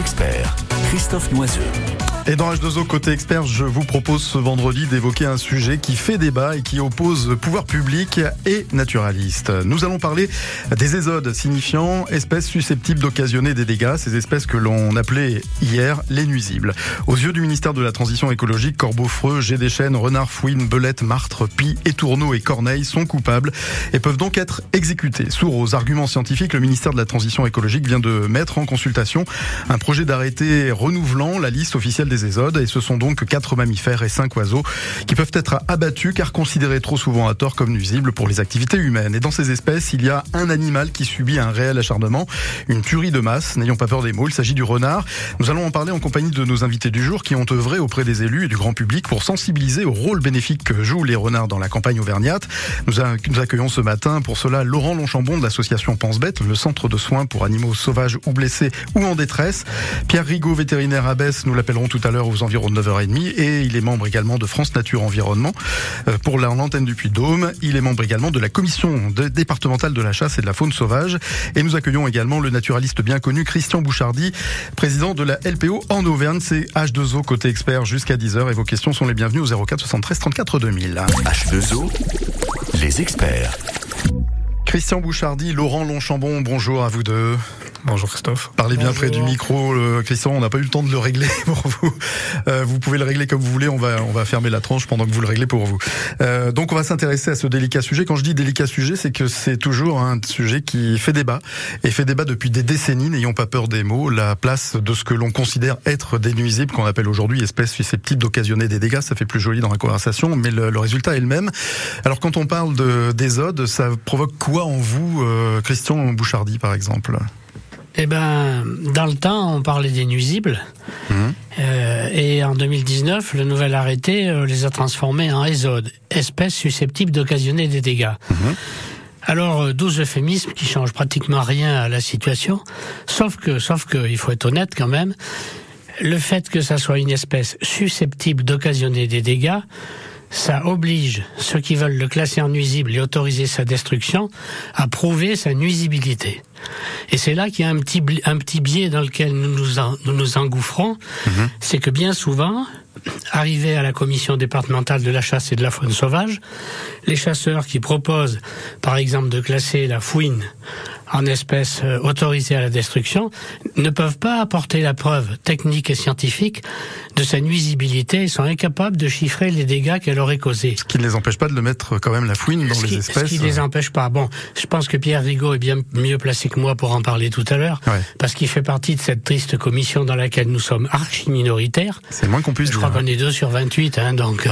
experts, Christophe Noiseux. Et dans H2O côté expert, je vous propose ce vendredi d'évoquer un sujet qui fait débat et qui oppose pouvoir public et naturaliste. Nous allons parler des ésodes, signifiant espèces susceptibles d'occasionner des dégâts, ces espèces que l'on appelait hier les nuisibles. Aux yeux du ministère de la Transition écologique, corbeaux freux, jet des chênes, renards, fouines, belettes, martres, pies, étourneaux et corneilles sont coupables et peuvent donc être exécutés. Sourd aux arguments scientifiques, le ministère de la Transition écologique vient de mettre en consultation un projet d'arrêté renouvelant la liste officielle des ésodes et ce sont donc quatre mammifères et cinq oiseaux qui peuvent être abattus car considérés trop souvent à tort comme nuisibles pour les activités humaines. Et dans ces espèces, il y a un animal qui subit un réel acharnement, une tuerie de masse. N'ayons pas peur des mots, il s'agit du renard. Nous allons en parler en compagnie de nos invités du jour qui ont œuvré auprès des élus et du grand public pour sensibiliser au rôle bénéfique que jouent les renards dans la campagne auvergnate. Nous, accueillons ce matin pour cela Laurent Longchambon de l'association Pense Bête, le centre de soins pour animaux sauvages ou blessés ou en détresse. Pierre Rigaud, vétérinaire à Besse, nous l'appellerons tout à l'heure aux environs de 9h30 et il est membre également de France Nature Environnement euh, pour l'antenne du Puy-de-Dôme. Il est membre également de la commission départementale de la chasse et de la faune sauvage et nous accueillons également le naturaliste bien connu Christian Bouchardy, président de la LPO en Auvergne. C'est H2O côté expert jusqu'à 10h et vos questions sont les bienvenues au 04 73 34 2000. H2O, les experts. Christian Bouchardy, Laurent Longchambon, bonjour à vous deux. Bonjour Christophe. Parlez bien près du micro, Christian. On n'a pas eu le temps de le régler pour vous. Euh, vous pouvez le régler comme vous voulez. On va on va fermer la tranche pendant que vous le réglez pour vous. Euh, donc on va s'intéresser à ce délicat sujet. Quand je dis délicat sujet, c'est que c'est toujours un sujet qui fait débat et fait débat depuis des décennies. N'ayons pas peur des mots. La place de ce que l'on considère être des nuisibles, qu'on appelle aujourd'hui espèces susceptibles d'occasionner des dégâts, ça fait plus joli dans la conversation, mais le, résultat est le même. Alors quand on parle de des odes, ça provoque quoi en vous, euh, Christian Bouchardy par exemple? Eh ben, dans le temps, on parlait des nuisibles. Mhm. Euh, et en 2019, le nouvel arrêté euh, les a transformés en ésodes, espèces susceptibles d'occasionner des dégâts. Mhm. Alors, 12 euh, euphémismes qui changent pratiquement rien à la situation, sauf que, sauf que, il faut être honnête quand même, le fait que ça soit une espèce susceptible d'occasionner des dégâts, ça oblige ceux qui veulent le classer en nuisible et autoriser sa destruction à prouver sa nuisibilité. Et c'est là qu'il y a un petit, un petit biais dans lequel nous nous, nous, engouffrons, mhm. c'est que bien souvent, arrivé à la commission départementale de la chasse et de la faune sauvage, les chasseurs qui proposent, par exemple, de classer la fouine en espèces euh, autorisées à la destruction ne peuvent pas apporter la preuve technique et scientifique de sa nuisibilité et sont incapables de chiffrer les dégâts qu'elle aurait causés. Ce qui ne les empêche pas de le mettre quand même la fouine dans les espèces. Ce qui ne les empêche pas. Bon, je pense que Pierre Rigaud est bien mieux placé que moi pour en parler tout à l'heure, parce qu'il fait partie de cette triste commission dans laquelle nous sommes archi minoritaires. C'est moins qu'on puisse je dire. Je crois qu'on est deux sur 28, hein, donc... Euh,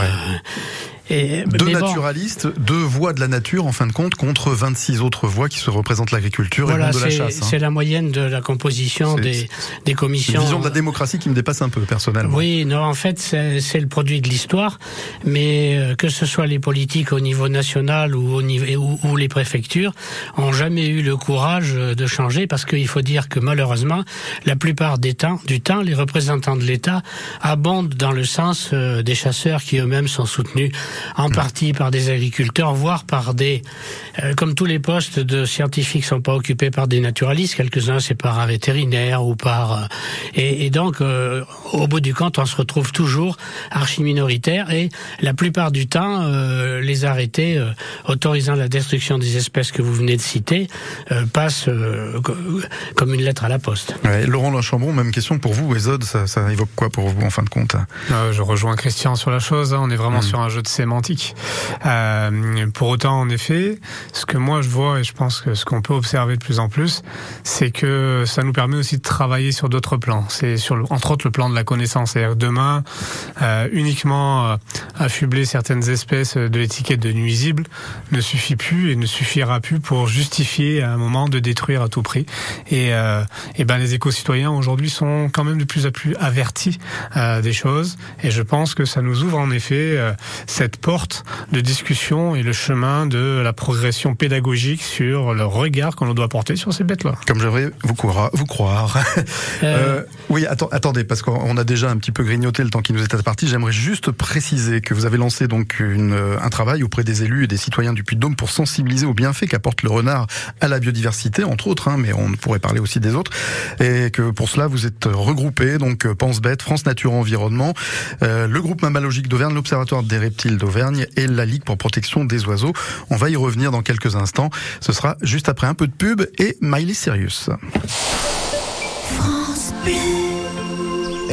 deux naturalistes, deux voix de la nature en fin de compte contre 26 autres voix qui se représentent l'agriculture et le de la chasse. Hein. C'est la moyenne de la composition des, des commissions. Une vision de la démocratie qui me dépasse un peu personnellement. Oui, non, en fait c'est le produit de l'histoire, mais euh, que ce soit les politiques au niveau national ou au niveau ou, les préfectures ont jamais eu le courage de changer parce qu'il faut dire que malheureusement la plupart des temps, du temps les représentants de l'État abondent dans le sens euh, des chasseurs qui eux-mêmes sont soutenus en partie par des agriculteurs, voire par des, euh, comme tous les postes de scientifiques sont pas occupés par des naturalistes, quelques-uns c'est par un vétérinaire ou par, euh, et, donc euh, au bout du compte on se retrouve toujours archi minoritaire et la plupart du temps les arrêtés autorisant la destruction des espèces que vous venez de citer passent comme une lettre à la poste. Ouais, Laurent Lachambon, même question pour vous, Ezod, ça, ça évoque quoi pour vous en fin de compte? Je rejoins Christian sur la chose, hein. on est vraiment hmm. sur un jeu de sémantique. Euh, pour autant, en effet, ce que moi je vois et je pense que ce qu'on peut observer de plus en plus, c'est que ça nous permet aussi de travailler sur d'autres plans. C'est sur le, entre autres le plan de la connaissance. C'est-à-dire demain, euh, uniquement euh, affubler certaines espèces de l'étiquette de nuisible ne suffit plus et ne suffira plus pour justifier à un moment de détruire à tout prix. Et, et ben les éco-citoyens aujourd'hui sont quand même de plus en plus avertis des choses. Et je pense que ça nous ouvre en effet cette porte de discussion et le chemin de la progression pédagogique sur le regard qu'on doit porter sur ces bêtes-là. Comme j'aimerais vous croire. Vous croire. Euh... oui, attendez, parce qu'on a déjà un petit peu grignoté le temps qui nous était parti. J'aimerais juste préciser que vous avez lancé donc une, un travail auprès des élus et des citoyens du Puy-de-Dôme pour sensibiliser aux bienfaits qu'apporte le renard à la biodiversité, entre autres, hein, mais on pourrait parler aussi des autres. Et que pour cela, vous êtes regroupés, donc Pense Bête, France Nature Environnement, euh, le groupe mammalogique d'Auvergne, l'Observatoire des reptiles d'Auvergne et la Ligue pour protection des oiseaux. On va y revenir dans quelques instants. Ce sera juste après un peu de pub et Miley Sirius.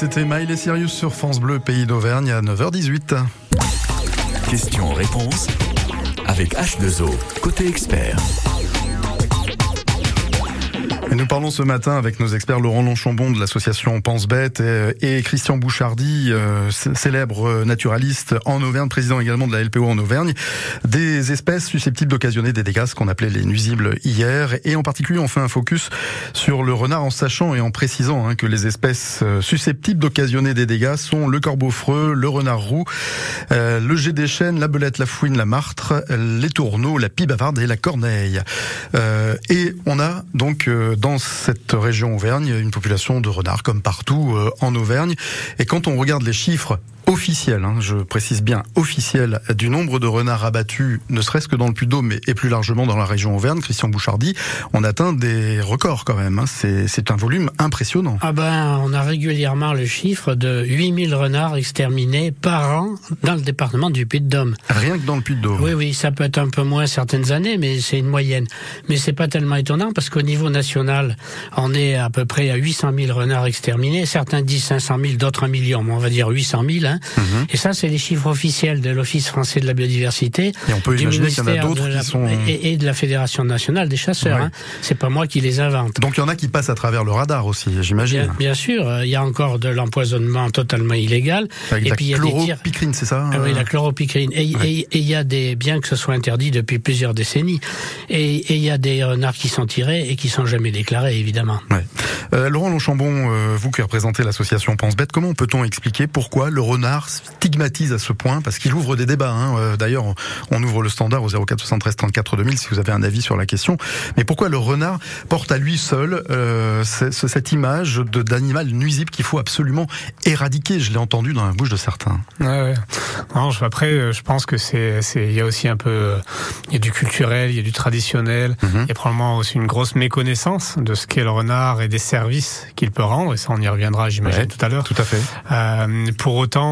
c'était Maïl et Sirius sur France Bleu, pays d'Auvergne à 9h18. Question-réponse avec H2O, côté expert. Nous parlons ce matin avec nos experts Laurent Lonchambon de l'association Pense Bête et, Christian Bouchardy, euh, célèbre naturaliste en Auvergne, président également de la LPO en Auvergne, des espèces susceptibles d'occasionner des dégâts, ce qu'on appelait les nuisibles hier. Et en particulier, on fait un focus sur le renard en sachant et en précisant hein, que les espèces euh, susceptibles d'occasionner des dégâts sont le corbeau freux, le renard roux, euh, le jet des chênes, la belette, la fouine, la martre, les tourneaux, la pie bavarde et la corneille. et on a donc dans cette région Auvergne, une population de renards comme partout euh, en Auvergne. Et quand on regarde les chiffres officiel, hein, je précise bien officiel, du nombre de renards abattus, ne serait-ce que dans le Puy-de-Dôme, mais et plus largement dans la région Auvergne, Christian Bouchardy, on atteint des records quand même. Hein. C'est un volume impressionnant. Ah ben, on a régulièrement le chiffre de 8000 renards exterminés par an dans le département du Puy-de-Dôme. Rien que dans le Puy-de-Dôme. Oui, oui, ça peut être un peu moins certaines années, mais c'est une moyenne. Mais c'est pas tellement étonnant parce qu'au niveau national, on est à peu près à 800 000 renards exterminés. Certains disent 500 000, d'autres un million, mais on va dire 800 000. Hein. Et ça, c'est les chiffres officiels de l'Office français de la biodiversité. Et on peut imaginer qu'il y en a d'autres qui sont... Et, de la Fédération nationale des chasseurs. Hein. C'est pas moi qui les invente. Donc il y en a qui passent à travers le radar aussi, j'imagine. Bien, sûr, euh, il y a encore de l'empoisonnement totalement illégal. Avec et puis il y a des c'est ça ah Oui, la chloropicrine. Et il y a des, bien que ce soit interdit depuis plusieurs décennies, et il y a des renards qui sont tirés et qui sont jamais déclarés, évidemment. Ouais. Euh, Laurent Longchambon, euh, vous qui représentez l'association Pense Bête, comment peut-on expliquer pourquoi le renard stigmatise à ce point Parce qu'il ouvre des débats. Hein. Euh, d'ailleurs, on, ouvre le standard au 04 73 34 2000 si vous avez un avis sur la question. Mais pourquoi le renard porte à lui seul cette image d'animal nuisible qu'il faut absolument éradiquer? Je l'ai entendu dans la bouche de certains. Ouais, ouais. Non, après, je pense que c'est, il y a aussi un peu, il y a du culturel, il y a du traditionnel, mhm. il y a probablement aussi une grosse méconnaissance de ce qu'est le renard et des services qu'il peut rendre, et ça on y reviendra j'imagine tout à l'heure. Tout à fait. Euh, pour autant,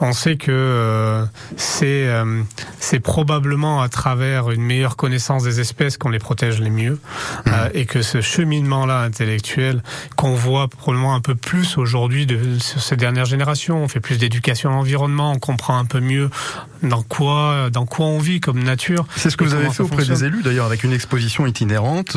on sait que euh, c'est euh, c'est probablement à travers une meilleure connaissance des espèces qu'on les protège les mieux, mmh. euh, et que ce cheminement-là intellectuel qu'on voit probablement un peu plus aujourd'hui sur ces dernières générations, on fait plus d'éducation à l'environnement, on comprend un peu mieux dans quoi dans quoi on vit comme nature. C'est ce que vous avez fait auprès des élus d'ailleurs avec une exposition itinérante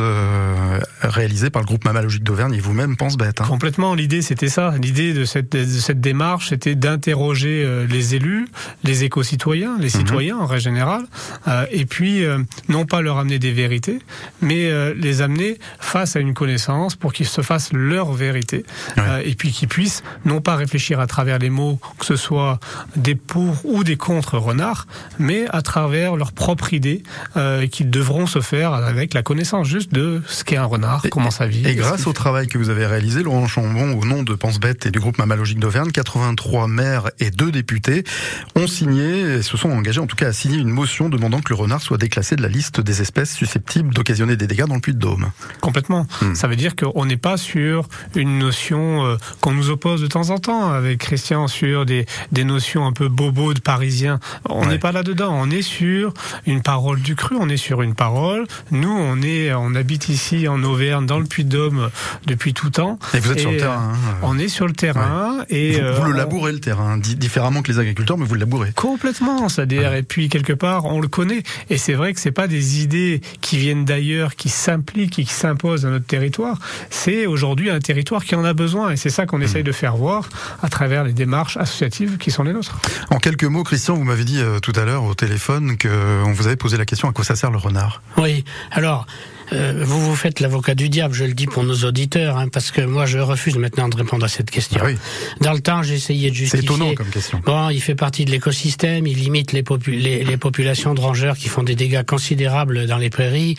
réalisée par le groupe Mammalogique d'Auvergne et vous-même pense bête. Hein. Complètement. L'idée c'était ça. L'idée de cette, de cette démarche c'était d'interroger euh, les élus, les éco-citoyens, les mhm. citoyens en règle générale, euh, et puis euh, non pas leur amener des vérités, mais les amener face à une connaissance pour qu'ils se fassent leur vérité, et puis qu'ils puissent non pas réfléchir à travers les mots, que ce soit des pour ou des contre renards, mais à travers leur propre idée qu'ils devront se faire avec la connaissance juste de ce qu'est un renard, comment ça vit. Et grâce au travail que vous avez réalisé, Laurent Chambon, au nom de Pense Bête et du groupe Mammalogique d'Auvergne, 83 maires et deux députés ont signé, et se sont engagés en tout cas à signer une motion demandant que le renard soit déclassé de la liste des espèces susceptibles d'occasionner des dégâts dans le Puy-de-Dôme. Complètement. Hmm. Ça veut dire qu'on n'est pas sur une notion euh, qu'on nous oppose de temps en temps avec Christian sur des, des notions un peu bobo de parisiens. On n'est pas là-dedans. On est sur une parole du cru. On est sur une parole. Nous, on est, on habite ici en Auvergne, dans le Puy-de-Dôme depuis tout temps. Et vous êtes sur le terrain. Hein, on est sur le terrain et vous, le euh, labourez le terrain différemment que les agriculteurs, mais vous le labourez. Complètement, c'est-à-dire et puis quelque part on le connaît et c'est vrai que c'est pas des idées qui viennent d'ailleurs, qui s'impliquent et qui s'imposent à notre territoire. C'est aujourd'hui un territoire qui en a besoin et c'est ça qu'on hmm. essaye de faire voir à travers les démarches associatives qui sont les nôtres. En quelques mots, Christian, vous m'avez dit euh, tout à l'heure au téléphone que on vous avait posé la question à quoi ça sert le renard? Oui, alors euh, vous vous faites l'avocat du diable, je le dis pour nos auditeurs, hein, parce que moi je refuse maintenant de répondre à cette question. Ah oui. Dans le temps, j'ai essayé de justifier. C'est étonnant comme question. Bon, il fait partie de l'écosystème, il limite les, les, les, populations de rongeurs qui font des dégâts considérables dans les prairies,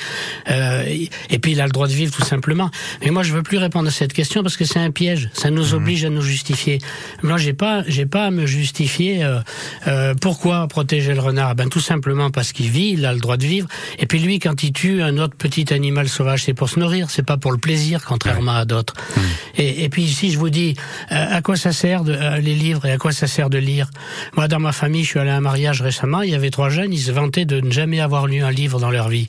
euh, et puis il a le droit de vivre tout simplement. Mais moi, je veux plus répondre à cette question parce que c'est un piège. Ça nous mhm. oblige à nous justifier. Moi, j'ai pas, j'ai pas à me justifier. Euh, euh, pourquoi protéger le renard? Ben tout simplement parce qu'il vit, il a le droit de vivre. Et puis lui, quand il tue un autre petit animal sauvage, c'est pour se nourrir, c'est pas pour le plaisir, contrairement à d'autres. Mmh. Et, et, puis ici, je vous dis, euh, à quoi ça sert de, euh, les livres et à quoi ça sert de lire? Moi, dans ma famille, je suis allé à un mariage récemment, il y avait trois jeunes, ils se vantaient de ne jamais avoir lu un livre dans leur vie.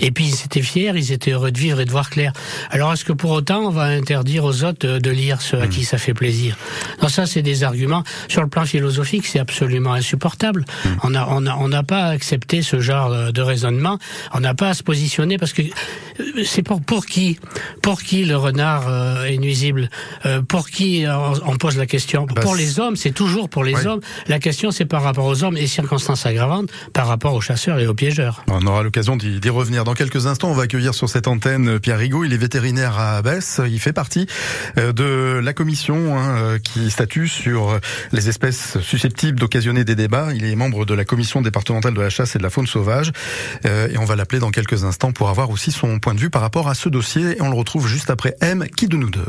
Et puis ils étaient fiers, ils étaient heureux de vivre et de voir clair. Alors est-ce que pour autant, on va interdire aux autres de, lire ceux à mmh. qui ça fait plaisir? Non, ça, c'est des arguments. Sur le plan philosophique, c'est absolument insupportable. Mmh. On n'a on a, on n'a pas accepté ce genre de raisonnement. On n'a pas à se positionner parce que c'est pour, pour qui Pour qui le renard euh, est nuisible euh, Pour qui on, pose la question? Bah, Pour les hommes, c'est toujours pour les hommes. La question, c'est par rapport aux hommes et circonstances aggravantes par rapport aux chasseurs et aux piégeurs. On aura l'occasion d'y revenir dans quelques instants. On va accueillir sur cette antenne Pierre Rigaud. Il est vétérinaire à Besse. Il fait partie euh, de la commission hein, qui statue sur les espèces susceptibles d'occasionner des débats. Il est membre de la commission départementale de la chasse et de la faune sauvage. Et on va l'appeler dans quelques instants pour avoir aussi point de vue par rapport à ce dossier. Et on le retrouve juste après M. Qui de nous deux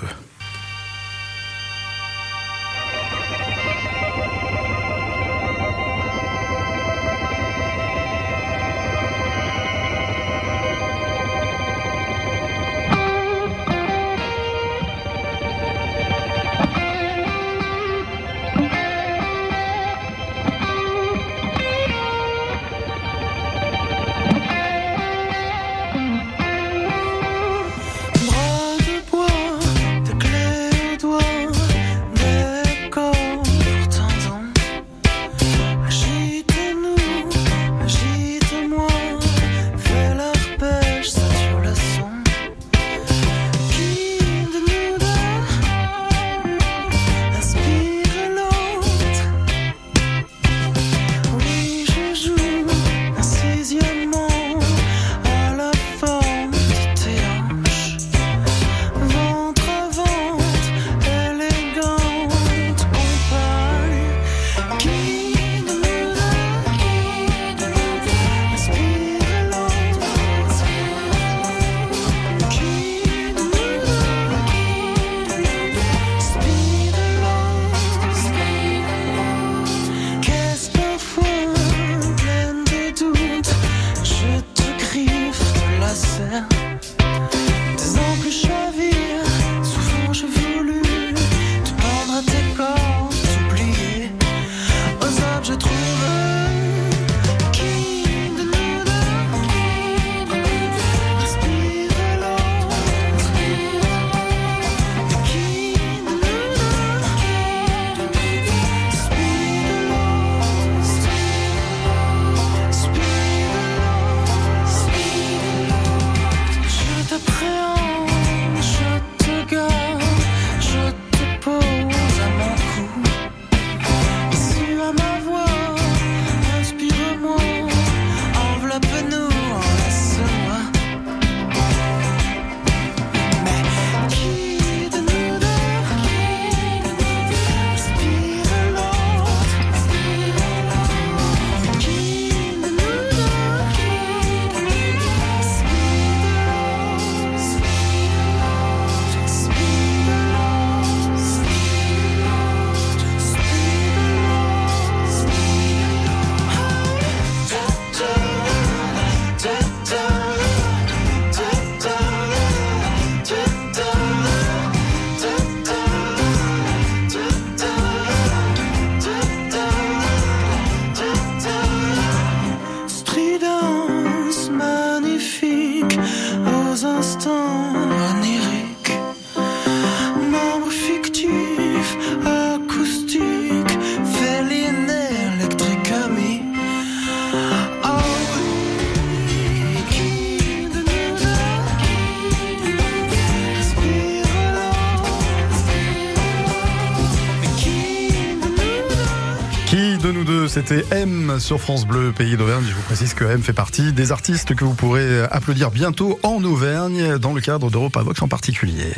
M sur France Bleu, pays d'Auvergne. Je vous précise que M fait partie des artistes que vous pourrez applaudir bientôt en Auvergne, dans le cadre d'Europa Vox en particulier.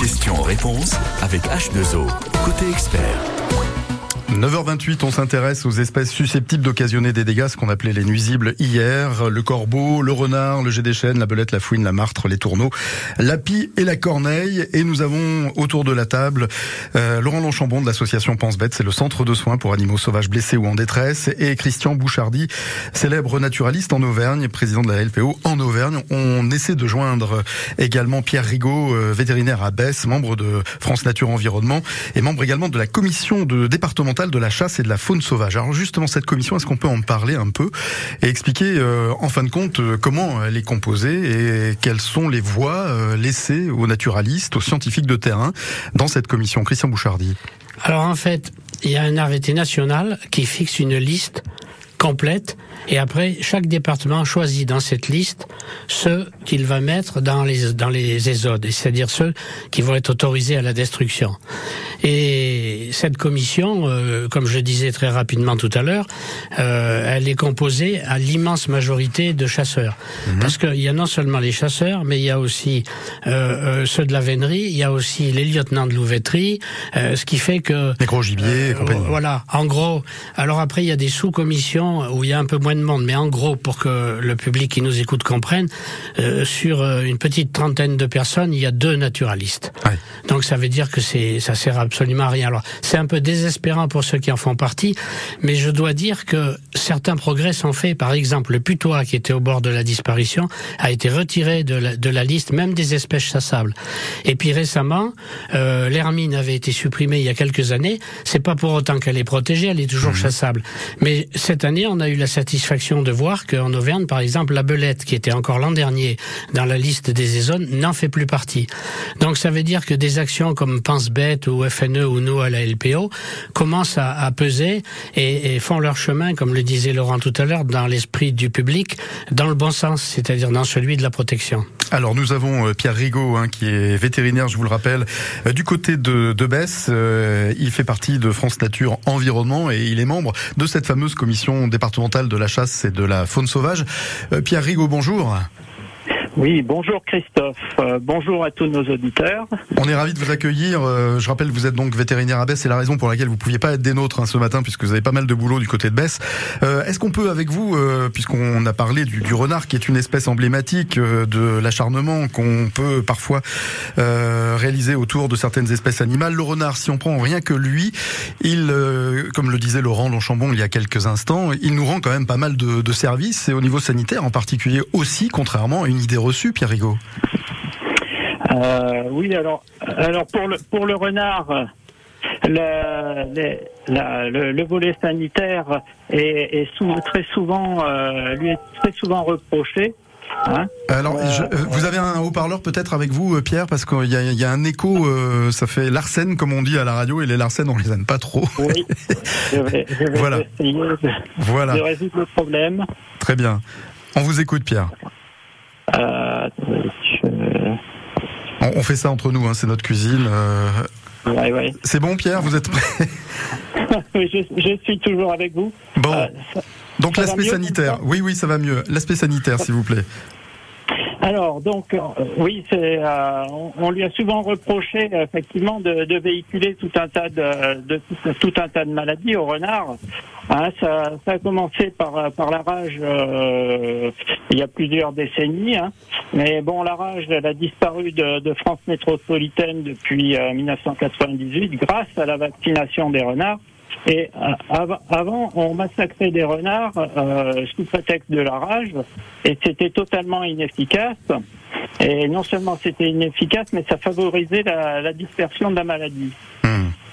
Question-réponse avec H2O, côté expert. 9h28, on s'intéresse aux espèces susceptibles d'occasionner des dégâts, ce qu'on appelait les nuisibles hier. Le corbeau, le renard, le jet des chênes, la belette, la fouine, la martre, les tourneaux, la pie et la corneille. Et nous avons autour de la table euh, Laurent Longchambon de l'association Pense Bête, c'est le centre de soins pour animaux sauvages blessés ou en détresse, et Christian Bouchardy, célèbre naturaliste en Auvergne, président de la LPO en Auvergne. On essaie de joindre également Pierre Rigaud, euh, vétérinaire à Besse, membre de France Nature Environnement, et membre également de la commission de départementale de la chasse et de la faune sauvage. Alors justement, cette commission, est-ce qu'on peut en parler un peu et expliquer euh, en fin de compte euh, comment elle est composée et quelles sont les voies euh, laissées aux naturalistes, aux scientifiques de terrain dans cette commission? Christian Bouchardy. Alors en fait, il y a un arrêté national qui fixe une liste complète et après, chaque département choisit dans cette liste ceux qu'il va mettre dans les, dans les ésodes, c'est-à-dire ceux qui vont être autorisés à la destruction. Et cette commission, euh, comme je disais très rapidement tout à l'heure, euh, elle est composée à l'immense majorité de chasseurs. Mhm. Parce qu'il y a non seulement les chasseurs, mais il y a aussi euh, ceux de la vénerie, il y a aussi les lieutenants de louveterie, ce qui fait que... Les gros gibiers, Voilà, en gros. Alors après, il y a des sous-commissions où il y a un peu moins de monde, mais en gros, pour que le public qui nous écoute comprenne, euh, sur euh, une petite trentaine de personnes, il y a deux naturalistes. Donc ça veut dire que c'est ça sert absolument à rien. Alors c'est un peu désespérant pour ceux qui en font partie, mais je dois dire que certains progrès sont faits. Par exemple, le putois qui était au bord de la disparition a été retiré de la, de la liste même des espèces chassables. Et puis récemment, euh, l'hermine avait été supprimée il y a quelques années. C'est pas pour autant qu'elle est protégée, elle est toujours mmh. chassable. Mais cette année, on a eu la satisfaction de voir qu'en Auvergne, par exemple, la belette, qui était encore l'an dernier dans la liste des zones, n'en fait plus partie. Donc ça veut dire que des actions comme Pense Bête ou FNE ou nous à la LPO commencent à, peser et, font leur chemin, comme le disait Laurent tout à l'heure, dans l'esprit du public, dans le bon sens, c'est-à-dire dans celui de la protection. Alors nous avons euh, Pierre Rigaud, hein, qui est vétérinaire, je vous le rappelle, euh, du côté de, de Besse. Euh, il fait partie de France Nature Environnement et il est membre de cette fameuse commission départementale de la chasse et de la faune sauvage. Pierre Rigaud, bonjour. Oui, bonjour Christophe. Euh, bonjour à tous nos auditeurs. On est ravis de vous accueillir. Euh, je rappelle, vous êtes donc vétérinaire à Besse. C'est la raison pour laquelle vous ne pouviez pas être des nôtres hein, ce matin, puisque vous avez pas mal de boulot du côté de Besse. Euh, est-ce qu'on peut, avec vous, puisqu'on a parlé du, renard, qui est une espèce emblématique de l'acharnement qu'on peut parfois réaliser autour de certaines espèces animales, le renard, si on prend rien que lui, il, comme le disait Laurent Longchambon il y a quelques instants, il nous rend quand même pas mal de, de services, et au niveau sanitaire en particulier aussi, contrairement à une idée reçu, Pierre Rigaud euh, Oui, alors, alors pour, le, pour le renard, le, le, volet sanitaire est, très souvent, euh, lui est très souvent reproché. Hein. Alors, euh, vous avez un haut-parleur peut-être avec vous, Pierre, parce qu'il y, y, a un écho, ça fait l'arsène comme on dit à la radio, et les larcènes on les aime pas trop. Oui, je vais, voilà. essayer de, voilà. de résoudre le problème. Très bien. On vous écoute, Pierre. Euh, on, fait ça entre nous, hein, c'est notre cuisine. Euh. C'est bon, Pierre, vous êtes prêt? Je, suis toujours avec vous. Bon. Euh, Donc l'aspect sanitaire. Oui, oui, ça va mieux. L'aspect sanitaire, s'il vous plaît. Alors, donc, oui, c'est, on, lui a souvent reproché effectivement de, véhiculer tout un tas de, tout, un tas de maladies au renard. Hein, ça, ça, a commencé par, la rage euh, il y a plusieurs décennies. Hein. Mais bon, la rage, elle a disparu de, de France métropolitaine depuis 1998 euh, grâce à la vaccination des renards. Et euh, avant, on massacrait des renards euh, sous prétexte de la rage, et c'était totalement inefficace. Et non seulement c'était inefficace, mais ça favorisait la, la dispersion de la maladie.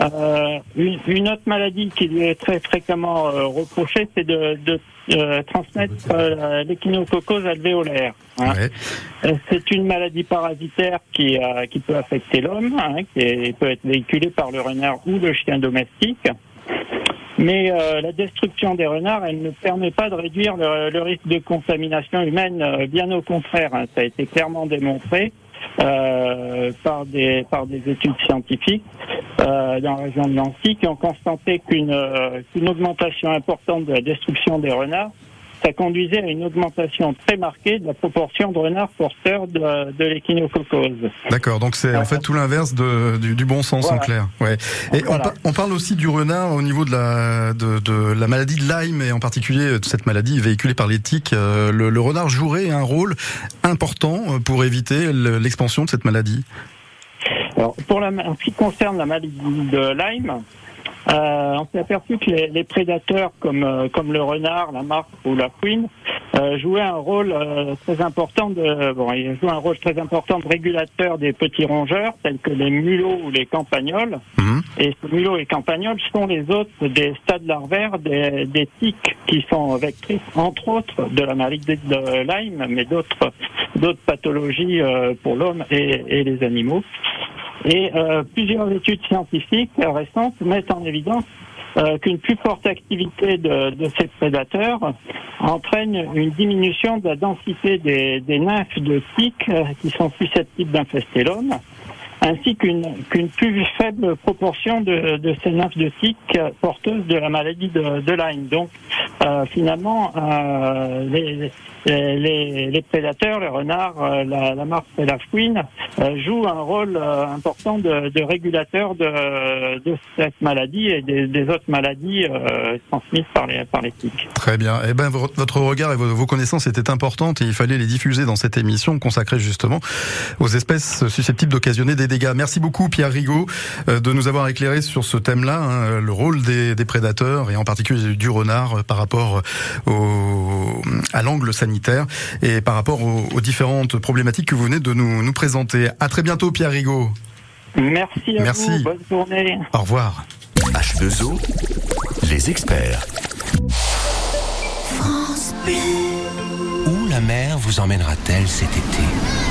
Euh, une, autre maladie qui lui est très fréquemment euh, reprochée, c'est de, de euh, transmettre euh, l'échinococcose alvéolaire. Hein. C'est une maladie parasitaire qui, qui peut affecter l'homme, hein, qui peut être véhiculée par le renard ou le chien domestique. Mais la destruction des renards, elle ne permet pas de réduire le, risque de contamination humaine, bien au contraire. Hein, ça a été clairement démontré. euh, par des par des études scientifiques euh, dans la région de Nancy qui ont constaté euh, qu'une augmentation importante de la destruction des renards ça conduisait à une augmentation très marquée de la proportion de renards porteurs de, de l'échinococose. D'accord, donc c'est en fait tout l'inverse du, du, bon sens Voilà. en clair. Ouais. Et Voilà. on, par- on parle aussi du renard au niveau de la, de, de la maladie de Lyme et en particulier de cette maladie véhiculée par les tiques. Euh, Le, le renard jouerait un rôle important euh, pour éviter le- l'expansion de cette maladie? Alors, pour la, en ce qui concerne la maladie de Lyme, euh, on s'est aperçu que les, les prédateurs comme, euh, comme le renard, la marque ou la fouine euh, jouaient un rôle euh, très important de bon, ils jouent un rôle très important de régulateur des petits rongeurs tels que les mulots ou les campagnols. Mhm. Et ces mulots et campagnols sont les autres des stades larvaires des, des tiques qui sont vectrices entre autres de la maladie de Lyme, mais d'autres d'autres pathologies pour l'homme et, et les animaux. Et euh, plusieurs études scientifiques récentes mettent en évidence euh, qu'une plus forte activité de, ces prédateurs entraîne une diminution de la densité des, des nymphes de tiques euh, qui sont susceptibles d'infester l'homme, ainsi qu'une plus faible proportion de, de ces nymphes de tiques euh, porteuses de la maladie de, de Lyme. Donc, euh, finalement, euh, les, prédateurs, les renards, euh, la, la et la fouine, jouent un rôle important de, régulateur de, cette maladie et des, autres maladies transmises par les, par les tiques. Très bien. Eh ben, vo- votre regard et vos connaissances étaient importantes et il fallait les diffuser dans cette émission consacrée justement aux espèces susceptibles d'occasionner des dégâts. Merci beaucoup Pierre Rigaud euh, de nous avoir éclairé sur ce thème-là, hein, le rôle des, des prédateurs et en particulier du renard euh, par rapport au, à l'angle sanitaire et par rapport aux, aux différentes problématiques que vous venez de nous, nous présenter. À très bientôt Pierre Rigaud. Merci à Merci. vous, bonne journée. Au revoir. H2O, les experts. Où la mer vous emmènera-t-elle cet été?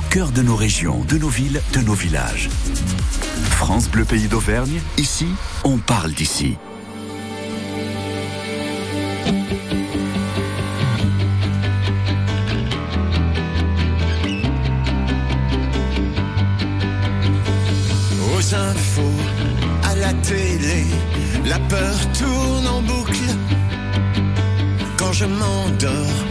cœur de nos régions, de nos villes, de nos villages. France Bleu Pays d'Auvergne, ici, on parle d'ici. Aux infos, à la télé, la peur tourne en boucle. Quand je m'endors,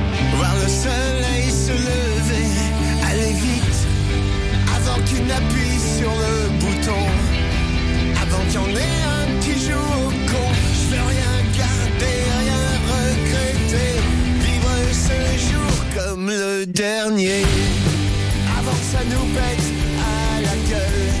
voir le soleil se lever, aller vite, avant qu'il n'appuie sur le bouton, avant qu'il y en ait un qui joue au con. Je veux rien garder, rien regretter, vivre ce jour comme le dernier avant que ça nous pète à la gueule.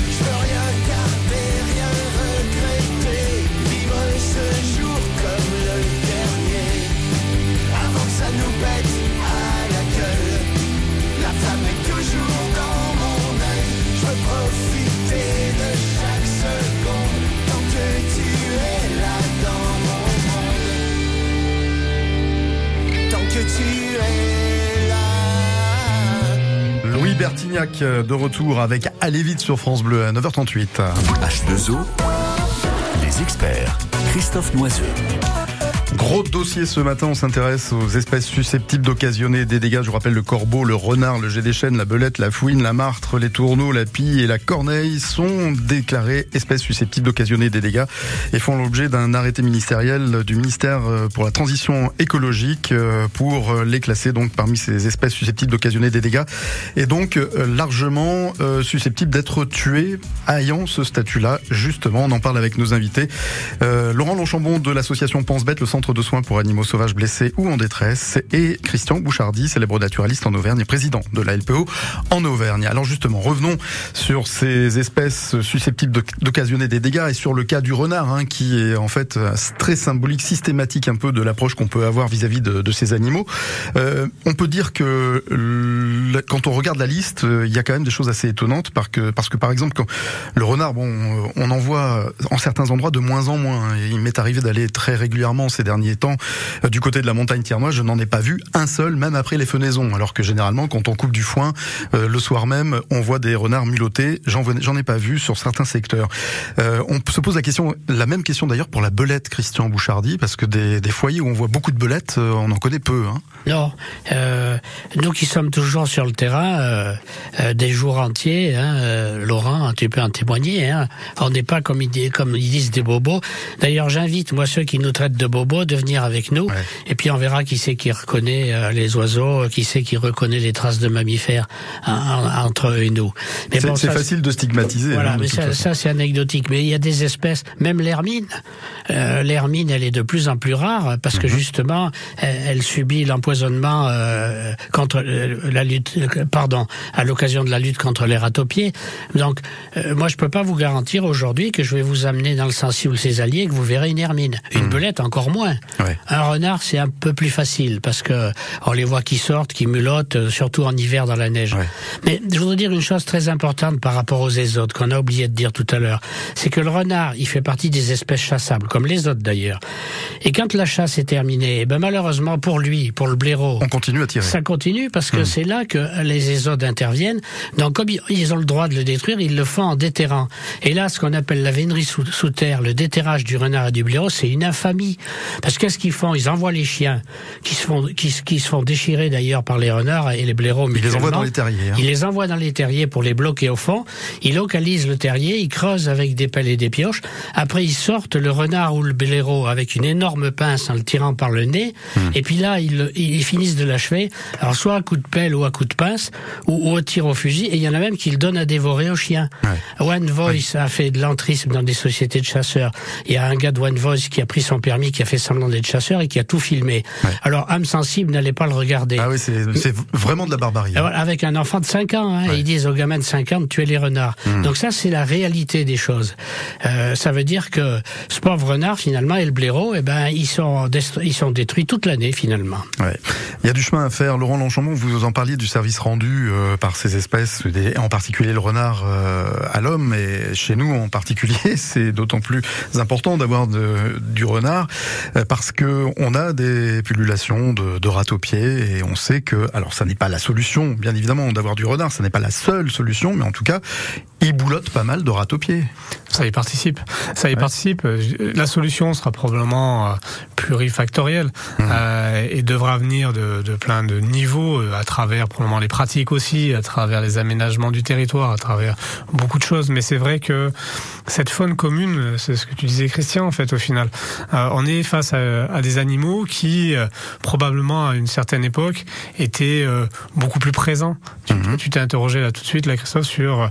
Bertignac de retour avec Allez vite sur France Bleu à 9h38. H2O, les experts. Christophe Noiseux. Gros dossier ce matin, on s'intéresse aux espèces susceptibles d'occasionner des dégâts. Je vous rappelle le corbeau, le renard, le jet des chênes, la belette, la fouine, la martre, les tourneaux, la pie et la corneille sont déclarés espèces susceptibles d'occasionner des dégâts et font l'objet d'un arrêté ministériel du ministère euh, pour la transition écologique euh, pour les classer donc parmi ces espèces susceptibles d'occasionner des dégâts et donc euh, largement susceptibles d'être tuées ayant ce statut-là. Justement, on en parle avec nos invités. Laurent Longchambon de l'association Pense Bête, le centre de soins pour animaux sauvages blessés ou en détresse, et Christian Bouchardy, célèbre naturaliste en Auvergne et président de la LPO en Auvergne. Alors justement, revenons sur ces espèces susceptibles d'occasionner des dégâts et sur le cas du renard, hein, qui est en fait très symbolique, systématique un peu de l'approche qu'on peut avoir vis-à-vis de, ces animaux. Euh, on peut dire que quand on regarde la liste, euh, il y a quand même des choses assez étonnantes parce que, par exemple, le renard, bon, on en voit en certains endroits de moins en moins. Il m'est arrivé d'aller très régulièrement ces derniers temps euh, du côté de la montagne Tiernois, je n'en ai pas vu un seul, même après les fenaisons. Alors que généralement, quand on coupe du foin, euh, le soir même, on voit des renards mulottés. J'en ai pas vu sur certains secteurs. Euh, on se pose la question, la même question d'ailleurs pour la belette, Christian Bouchardy, parce que des, des foyers où on voit beaucoup de belettes, on en connaît peu. Hein. Non, nous qui sommes toujours sur le terrain des jours entiers, hein, Laurent, tu peux en témoigner. Hein, on n'est pas comme ils, comme ils disent des bobos. D'ailleurs, j'invite moi ceux qui nous traitent de bobos de venir avec nous. Et puis on verra qui c'est qui reconnaît euh, les oiseaux, qui c'est qui reconnaît les traces de mammifères entre eux et nous. C'est facile de stigmatiser. Voilà, hein, mais ça, c'est anecdotique. Mais il y a des espèces, même l'hermine. Euh, l'hermine, elle est de plus en plus rare parce que mhm. justement, elle, subit l'empoisonnement euh, contre la lutte, pardon, à l'occasion de la lutte contre les ratopiers. Donc, moi, je peux pas vous garantir aujourd'hui que je vais vous amener dans le sensible ses alliés que vous verrez une hermine. Une mhm. belette, encore moins. Un renard, c'est un peu plus facile parce que on les voit qui sortent, qui mulottent, euh, surtout en hiver dans la neige. Mais je voudrais dire une chose très importante par rapport aux ésodes qu'on a oublié de dire tout à l'heure, c'est que le renard, il fait partie des espèces chassables, comme les autres d'ailleurs. Et quand la chasse est terminée, eh ben malheureusement pour lui, pour le blaireau, on continue à tirer. Ça continue parce que hmm. c'est là que les ésodes interviennent. Donc comme ils ont le droit de le détruire, ils le font en déterrant. Et là, ce qu'on appelle la vénerie sous, sous terre, le déterrage du renard et du blaireau, c'est une infamie. Parce qu'est-ce qu'ils font? Ils envoient les chiens qui se font qui, qui se font déchirer d'ailleurs par les renards et les blaireaux. Ils les envoient dans les terriers. Hein. Ils les envoient dans les terriers pour les bloquer au fond. Ils localisent le terrier, ils creusent avec des pelles et des pioches. Après, ils sortent le renard ou le blaireau avec une énorme pince en le tirant par le nez. Hmm. Et puis là, ils, ils finissent de l'achever. Alors soit à coup de pelle ou à coup de pince ou, au tir au fusil. Et il y en a même qui le donnent à dévorer aux chiens. One Voice a fait de l'entrisme dans des sociétés de chasseurs. Il y a un gars de One Voice qui a pris son permis, qui a fait semblant d'être chasseur et qui a tout filmé. Alors, âme sensible n'allait pas le regarder. Ah oui, c'est vraiment de la barbarie. Hein. Avec un enfant de 5 ans, hein, ils disent aux gamins de 5 ans de tuer les renards. Hmm. Donc ça, c'est la réalité des choses. Euh, ça veut dire que ce pauvre renard, finalement, et le blaireau, eh ben, ils sont, ils sont détruits toute l'année, finalement. Ouais. Il y a du chemin à faire. Laurent Lanchambon, vous en parliez du service rendu euh, par ces espèces, en particulier le renard euh, à l'homme, et chez nous en particulier, c'est d'autant plus important d'avoir du renard parce que on a des pullulations de, de rats aux pieds et on sait que, alors ça n'est pas la solution, bien évidemment, d'avoir du renard, ça n'est pas la seule solution, mais en tout cas, il boulotte pas mal de rats aux pieds. Ça y participe. Ça y participe. La solution sera probablement plurifactorielle mmh. et devra venir de de, plein de niveaux, euh, à travers probablement les pratiques aussi, à travers les aménagements du territoire, à travers beaucoup de choses. Mais c'est vrai que cette faune commune, euh, c'est ce que tu disais Christian en fait au final, euh, on est face à, des animaux qui probablement à une certaine époque étaient beaucoup plus présents. Mhm. Tu t'es interrogé là tout de suite là Christophe sur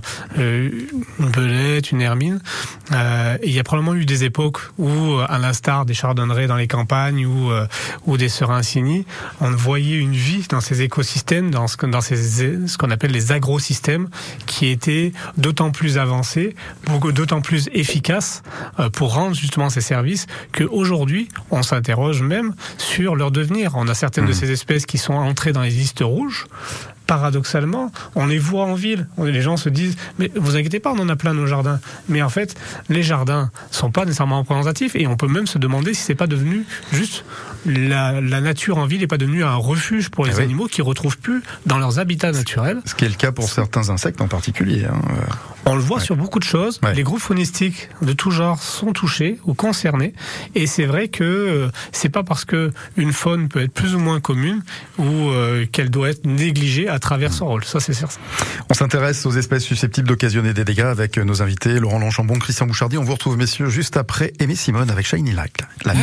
une belette, une hermine. et il y a probablement eu des époques où, à l'instar des chardonnerets dans les campagnes ou, ou des on voyez une vie dans ces écosystèmes, dans ce, dans ces, ce qu'on appelle les agrosystèmes, qui étaient d'autant plus avancés, d'autant plus efficaces euh, pour rendre justement ces services qu'aujourd'hui, on s'interroge même sur leur devenir. On a certaines de mmh. ces espèces qui sont entrées dans les listes rouges paradoxalement, on les voit en ville. Les gens se disent, mais vous inquiétez pas, on en a plein nos jardins. Mais en fait, les jardins sont pas nécessairement représentatifs et on peut même se demander si c'est pas devenu juste la, nature en ville n'est pas devenue un refuge pour les eh animaux qui retrouvent plus dans leurs habitats naturels. Ce qui est le cas pour certains insectes en particulier. Hein. On le voit sur beaucoup de choses. Les groupes faunistiques de tout genre sont touchés ou concernés, et c'est vrai que euh, c'est pas parce que une faune peut être plus ou moins commune ou euh, qu'elle doit être négligée à travers son rôle. Ça, c'est certain. On s'intéresse aux espèces susceptibles d'occasionner des dégâts avec nos invités Laurent Lanchambon, Christian Bouchardi. On vous retrouve, messieurs, juste après Aimé Simone avec Shiny Light. La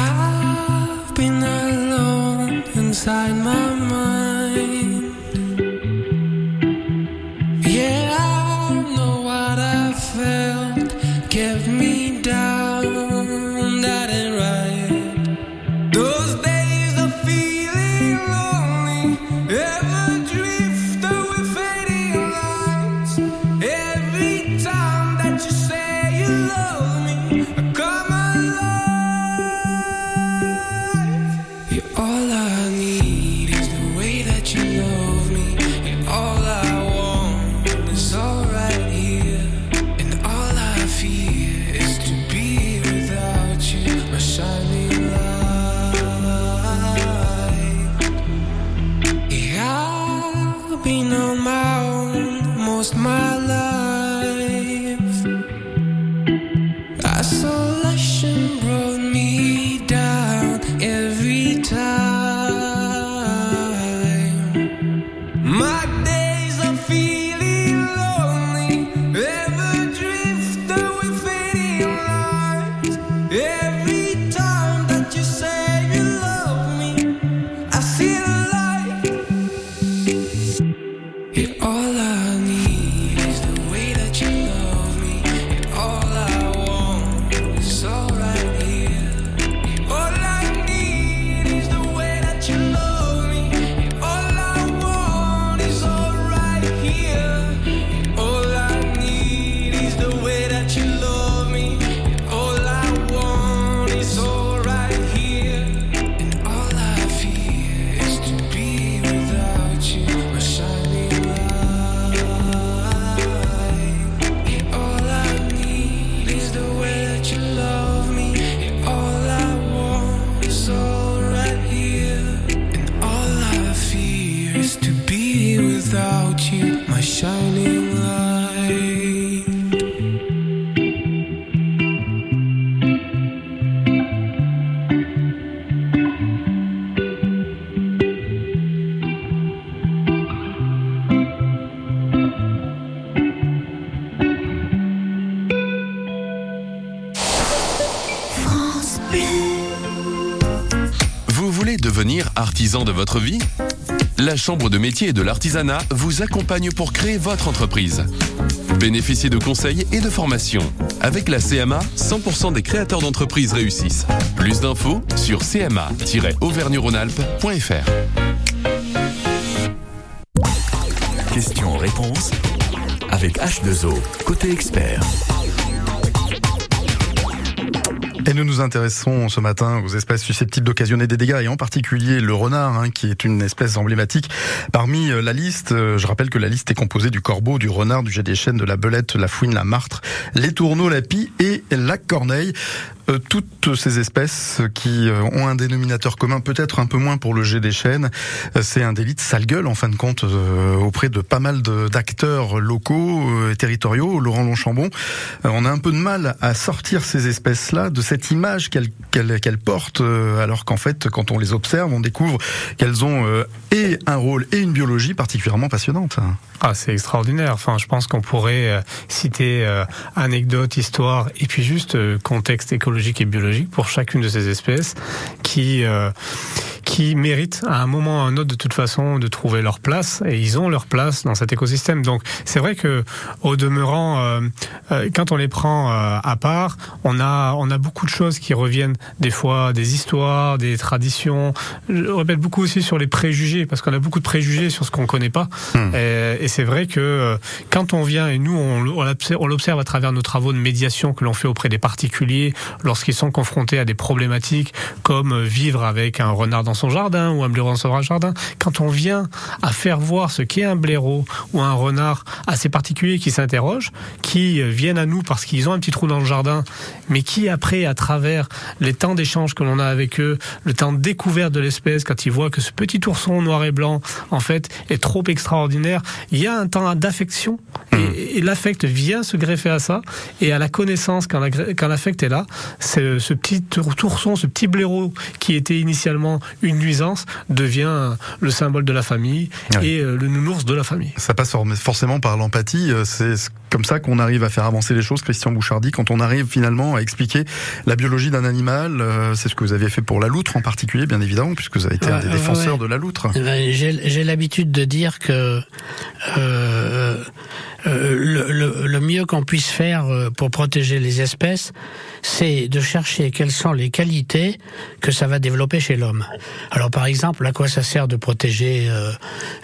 De métier et de l'artisanat vous accompagne pour créer votre entreprise. Bénéficiez de conseils et de formations. Avec la CMA, 100% des créateurs d'entreprises réussissent. Plus d'infos sur cma-auvergne-rhône-alpes.fr. Questions-réponses avec H2O, côté expert. Et nous nous intéressons ce matin aux espèces susceptibles d'occasionner des dégâts, et en particulier le renard, hein, qui est une espèce emblématique. Parmi euh, la liste, euh, je rappelle que la liste est composée du corbeau, du renard, du jet des chênes, de la belette, la fouine, la martre, les tourneaux, la pie et la corneille. Euh, toutes ces espèces qui ont un dénominateur commun, peut-être un peu moins pour le jet des chênes, c'est un délit de sale gueule en fin de compte auprès de pas mal d'acteurs locaux et territoriaux. Laurent Longchambon, on a un peu de mal à sortir ces espèces-là de cette image qu'elles qu'elles portent, alors qu'en fait, quand on les observe, on découvre qu'elles ont et un rôle et une biologie particulièrement passionnante. Ah, c'est extraordinaire. Enfin, je pense qu'on pourrait citer anecdotes, histoires, et puis juste contexte écologique et biologique pour chacune de ces espèces qui euh, qui méritent à un moment ou à un autre de toute façon de trouver leur place et ils ont leur place dans cet écosystème. Donc c'est vrai que au demeurant, euh, euh, quand on les prend à part, on a a beaucoup de choses qui reviennent des fois des histoires, des traditions. Je répète beaucoup aussi sur les préjugés parce qu'on a beaucoup de préjugés sur ce qu'on connaît pas. Hmm. Et, et c'est vrai que quand on vient et nous on, on l'observe à travers nos travaux de médiation que l'on fait auprès des particuliers lorsqu'ils sont confrontés à des problématiques comme vivre avec un renard dans son jardin ou un blaireau dans son jardin. Quand on vient à faire voir ce qu'est un blaireau ou un renard à ces particuliers qui s'interrogent, qui viennent à nous parce qu'ils ont un petit trou dans le jardin, mais qui après, à travers les temps d'échange que l'on a avec eux, le temps de découverte de l'espèce, quand ils voient que ce petit ourson noir et blanc, en fait, est trop extraordinaire, il y a un temps d'affection et, l'affect vient se greffer à ça et à la connaissance quand l'affect est là, c'est ce petit ourson, ce petit blaireau qui était initialement une nuisance devient le symbole de la famille et euh, le nounours de la famille. Ça passe forcément par l'empathie, euh, c'est comme ça qu'on arrive à faire avancer les choses, Christian Bouchardy, quand on arrive finalement à expliquer la biologie d'un animal. Euh, c'est ce que vous avez fait pour la loutre en particulier, bien évidemment, puisque vous avez été un des défenseurs de la loutre. Eh ben, j'ai l'habitude de dire que euh, euh, le, le, mieux qu'on puisse faire euh, pour protéger les espèces, c'est de chercher quelles sont les qualités que ça va développer chez l'homme. Alors par exemple, à quoi ça sert de protéger euh,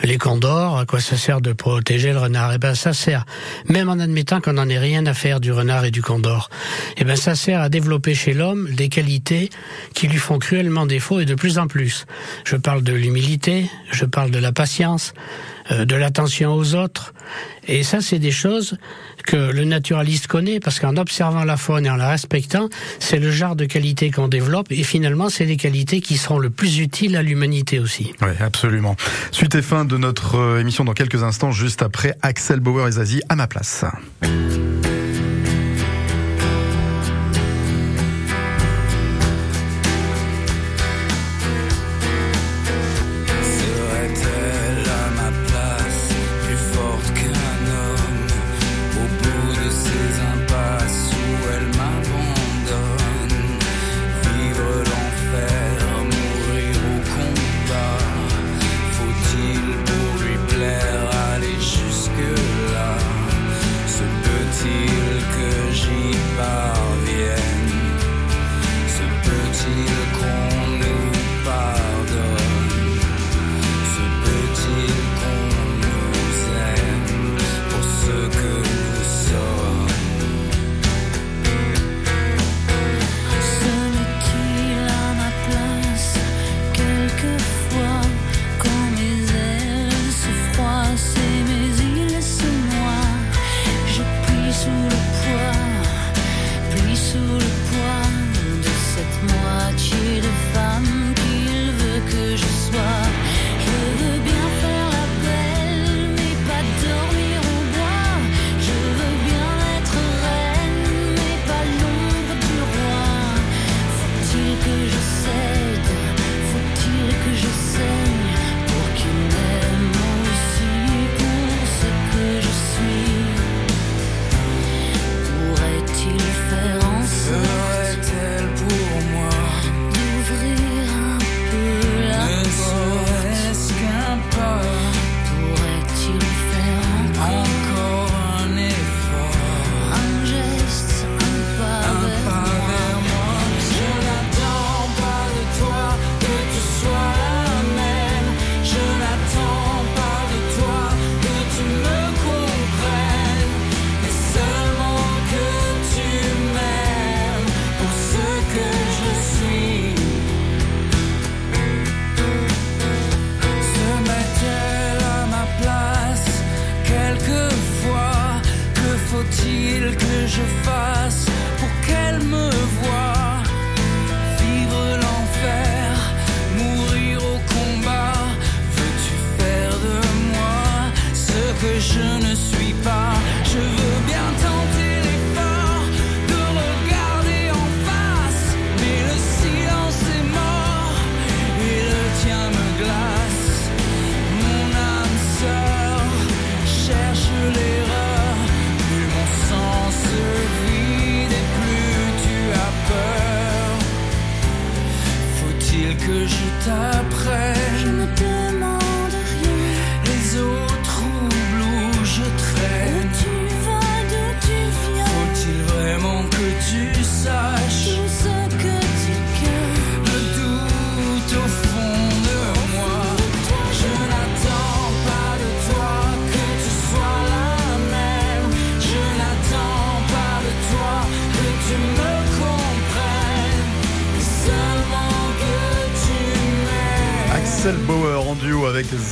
les condors, à quoi ça sert de protéger le renard? Eh ben ça sert, même en admettant qu'on n'en ait rien à faire du renard et du condor, eh ben ça sert à développer chez l'homme des qualités qui lui font cruellement défaut et de plus en plus. Je parle de l'humilité, je parle de la patience, de l'attention aux autres. Et ça, c'est des choses que le naturaliste connaît parce qu'en observant la faune et en la respectant, c'est le genre de qualité qu'on développe et finalement, c'est les qualités qui seront le plus utiles à l'humanité aussi. Oui, absolument. Suite et fin de notre euh, émission dans quelques instants, juste après Axel Bauer et Zazie à ma place.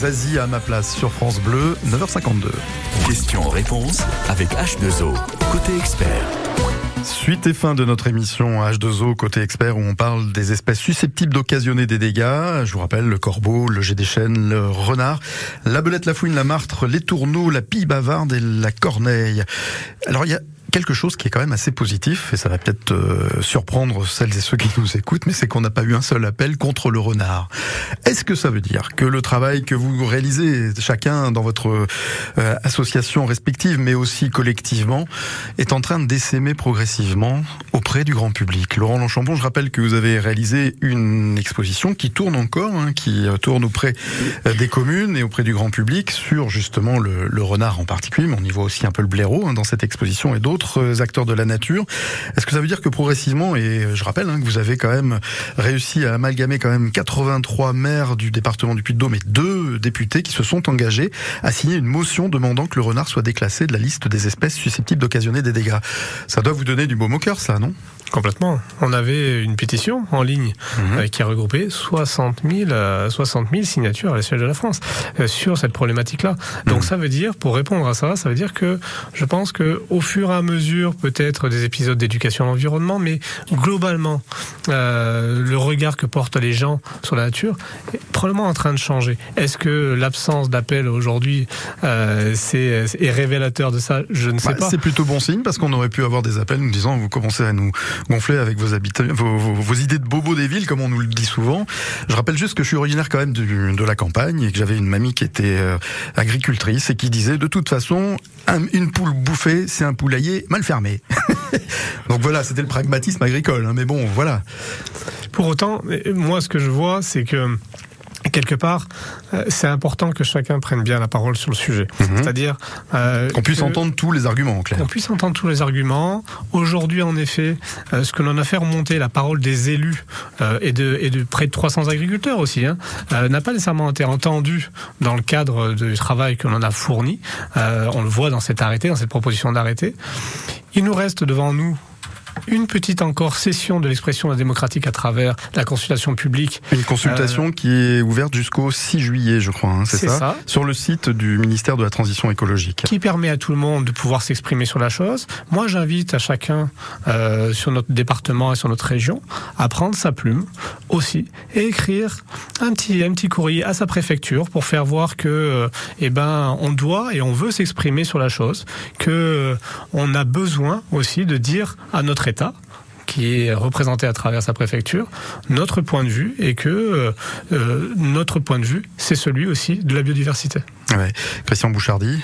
Zazie à ma place sur France Bleu, 9h52. Question-réponse avec H2O, côté expert. Suite et fin de notre émission H2O côté expert où on parle des espèces susceptibles d'occasionner des dégâts. Je vous rappelle le corbeau, le jet des chênes, le renard, la belette, la fouine, la martre, les tourneaux, la pie bavarde et la corneille. Alors il y a quelque chose qui est quand même assez positif, et ça va peut-être euh, surprendre celles et ceux qui nous écoutent, mais c'est qu'on n'a pas eu un seul appel contre le renard. Est-ce que ça veut dire que le travail que vous réalisez, chacun dans votre euh, association respective, mais aussi collectivement, est en train de décémer progressivement auprès du grand public? Laurent Longchambon, je rappelle que vous avez réalisé une exposition qui tourne encore, hein, qui euh, tourne auprès des communes et auprès du grand public sur justement le, le renard en particulier, mais on y voit aussi un peu le blaireau hein, dans cette exposition et d'autres acteurs de la nature. Est-ce que ça veut dire que progressivement, et je rappelle hein, que vous avez quand même réussi à amalgamer quand même 83 maires du département du Puy-de-Dôme et deux députés qui se sont engagés à signer une motion demandant que le renard soit déclassé de la liste des espèces susceptibles d'occasionner des dégâts. Ça doit vous donner du baume au cœur, ça, non? Complètement. On avait une pétition en ligne mhm. euh, qui a regroupé 60 000, 60 000 signatures à l'échelle de la France euh, sur cette problématique-là. Donc mhm. ça veut dire, pour répondre à ça, ça veut dire que je pense que au fur et à mesure, peut-être des épisodes d'éducation à l'environnement, mais globalement, euh, le regard que portent les gens sur la nature est probablement en train de changer. Est-ce que l'absence d'appel aujourd'hui euh, c'est, est révélateur de ça? Je ne sais bah, pas. C'est plutôt bon signe parce qu'on aurait pu avoir des appels nous disant vous commencez à nous gonfler avec vos, habitants, vos, idées de bobo des villes, comme on nous le dit souvent. Je rappelle juste que je suis originaire quand même de, la campagne et que j'avais une mamie qui était euh, agricultrice et qui disait de toute façon, une poule bouffée, c'est un poulailler mal fermé. Donc voilà, c'était le pragmatisme agricole. Hein, mais bon, voilà. Pour autant, moi, ce que je vois, c'est que quelque part, euh, c'est important que chacun prenne bien la parole sur le sujet. Mhm. C'est-à-dire euh, qu'on puisse entendre tous les arguments, en clair. Qu'on puisse entendre tous les arguments. Aujourd'hui, en effet, euh, ce que l'on a fait remonter la parole des élus et, de, et de près de 300 agriculteurs aussi, hein, n'a pas nécessairement été entendu dans le cadre du travail que l'on a fourni. on le voit dans cet arrêté, dans cette proposition d'arrêté. Il nous reste devant nous une petite encore session de l'expression démocratique à travers la consultation publique. Une consultation euh, qui est ouverte jusqu'au 6 juillet, je crois, hein, c'est ça, Sur le site du ministère de la Transition écologique. Qui permet à tout le monde de pouvoir s'exprimer sur la chose. Moi, j'invite à chacun euh, sur notre département et sur notre région à prendre sa plume aussi et écrire un petit, un petit courrier à sa préfecture pour faire voir que, euh, eh ben, on doit et on veut s'exprimer sur la chose, que euh, on a besoin aussi de dire à notre Qui est représenté à travers sa préfecture, notre point de vue et que euh, euh, notre point de vue, c'est celui aussi de la biodiversité. Christian Bouchardy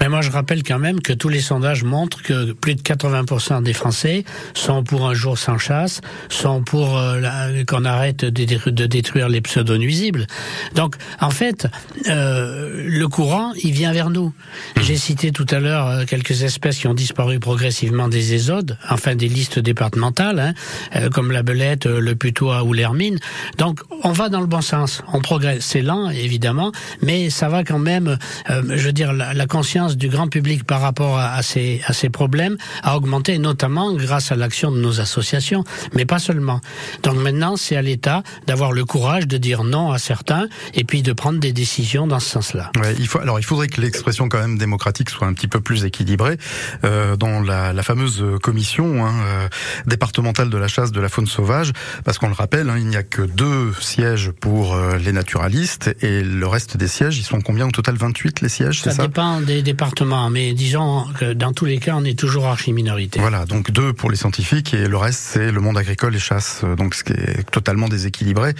mais moi, je rappelle quand même que tous les sondages montrent que plus de 80% des Français sont pour un jour sans chasse, sont pour euh, qu'on arrête de, détruire les pseudo-nuisibles. Donc, en fait, euh, le courant, il vient vers nous. J'ai cité tout à l'heure euh, quelques espèces qui ont disparu progressivement des ésodes, enfin des listes départementales, hein, comme la belette, le putois ou l'hermine. Donc, on va dans le bon sens. On progresse. C'est lent, évidemment, mais ça va quand même, je veux dire, la conscience du grand public par rapport à, ces, à ces problèmes a augmenté, notamment grâce à l'action de nos associations, mais pas seulement. Donc maintenant, c'est à l'État d'avoir le courage de dire non à certains et puis de prendre des décisions dans ce sens-là. Ouais, il faut, alors, il faudrait que l'expression quand même démocratique soit un petit peu plus équilibrée euh, dans la, la, fameuse commission hein, euh, départementale de la chasse de la faune sauvage, parce qu'on le rappelle, hein, il n'y a que deux sièges pour euh, les naturalistes et le reste des sièges, ils sont combien au total? 28 les sièges, c'est ça Ça? dépend des, des mais disons que dans tous les cas, on est toujours archi-minorité. Voilà, donc deux pour les scientifiques et le reste, c'est le monde agricole et chasse, donc ce qui est totalement déséquilibré.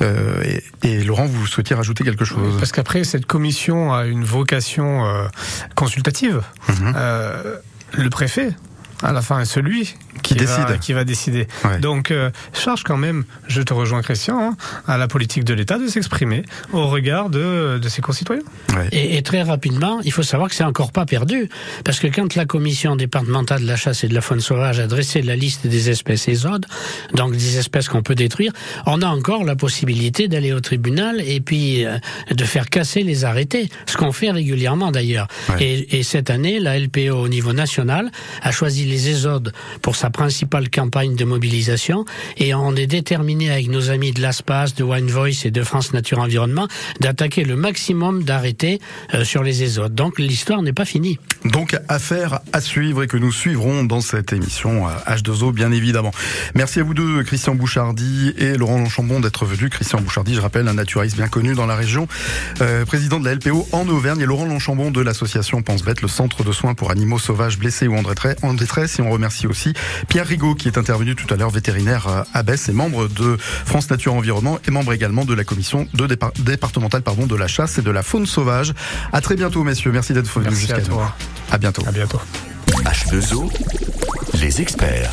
Euh, et, Laurent, vous souhaitiez rajouter quelque chose? Parce qu'après, cette commission a une vocation euh, consultative. Mhm. Euh, le préfet, à la fin, celui qui, décide. qui va décider. Donc, euh, charge quand même, je te rejoins Christian, hein, à la politique de l'État de s'exprimer au regard de, de ses concitoyens. Et, et, très rapidement, il faut savoir que c'est encore pas perdu, parce que quand la commission départementale de la chasse et de la faune sauvage a dressé la liste des espèces ésodes, donc des espèces qu'on peut détruire, on a encore la possibilité d'aller au tribunal et puis euh, de faire casser les arrêtés, ce qu'on fait régulièrement d'ailleurs. Et, et cette année, la LPO au niveau national a choisi les pour sa principale campagne de mobilisation et on est déterminé avec nos amis de l'ASPAS, de Wine Voice et de France Nature Environnement d'attaquer le maximum d'arrêtés euh, sur les ESOD. Donc l'histoire n'est pas finie. Donc affaire à suivre et que nous suivrons dans cette émission H2O bien évidemment. Merci à vous deux Christian Bouchardy et Laurent Chambon d'être venus. Christian Bouchardy, je rappelle, un naturaliste bien connu dans la région, euh, président de la LPO en Auvergne et Laurent Longchambon de l'association Pense Bête, le centre de soins pour animaux sauvages blessés ou en. Et on remercie aussi Pierre Rigaud qui est intervenu tout à l'heure, vétérinaire euh, à Besse et membre de France Nature Environnement et membre également de la commission de départementale pardon, de la chasse et de la faune sauvage. À très bientôt messieurs, merci d'être venus jusqu'à nous. À bientôt. À bientôt. H2O, les experts.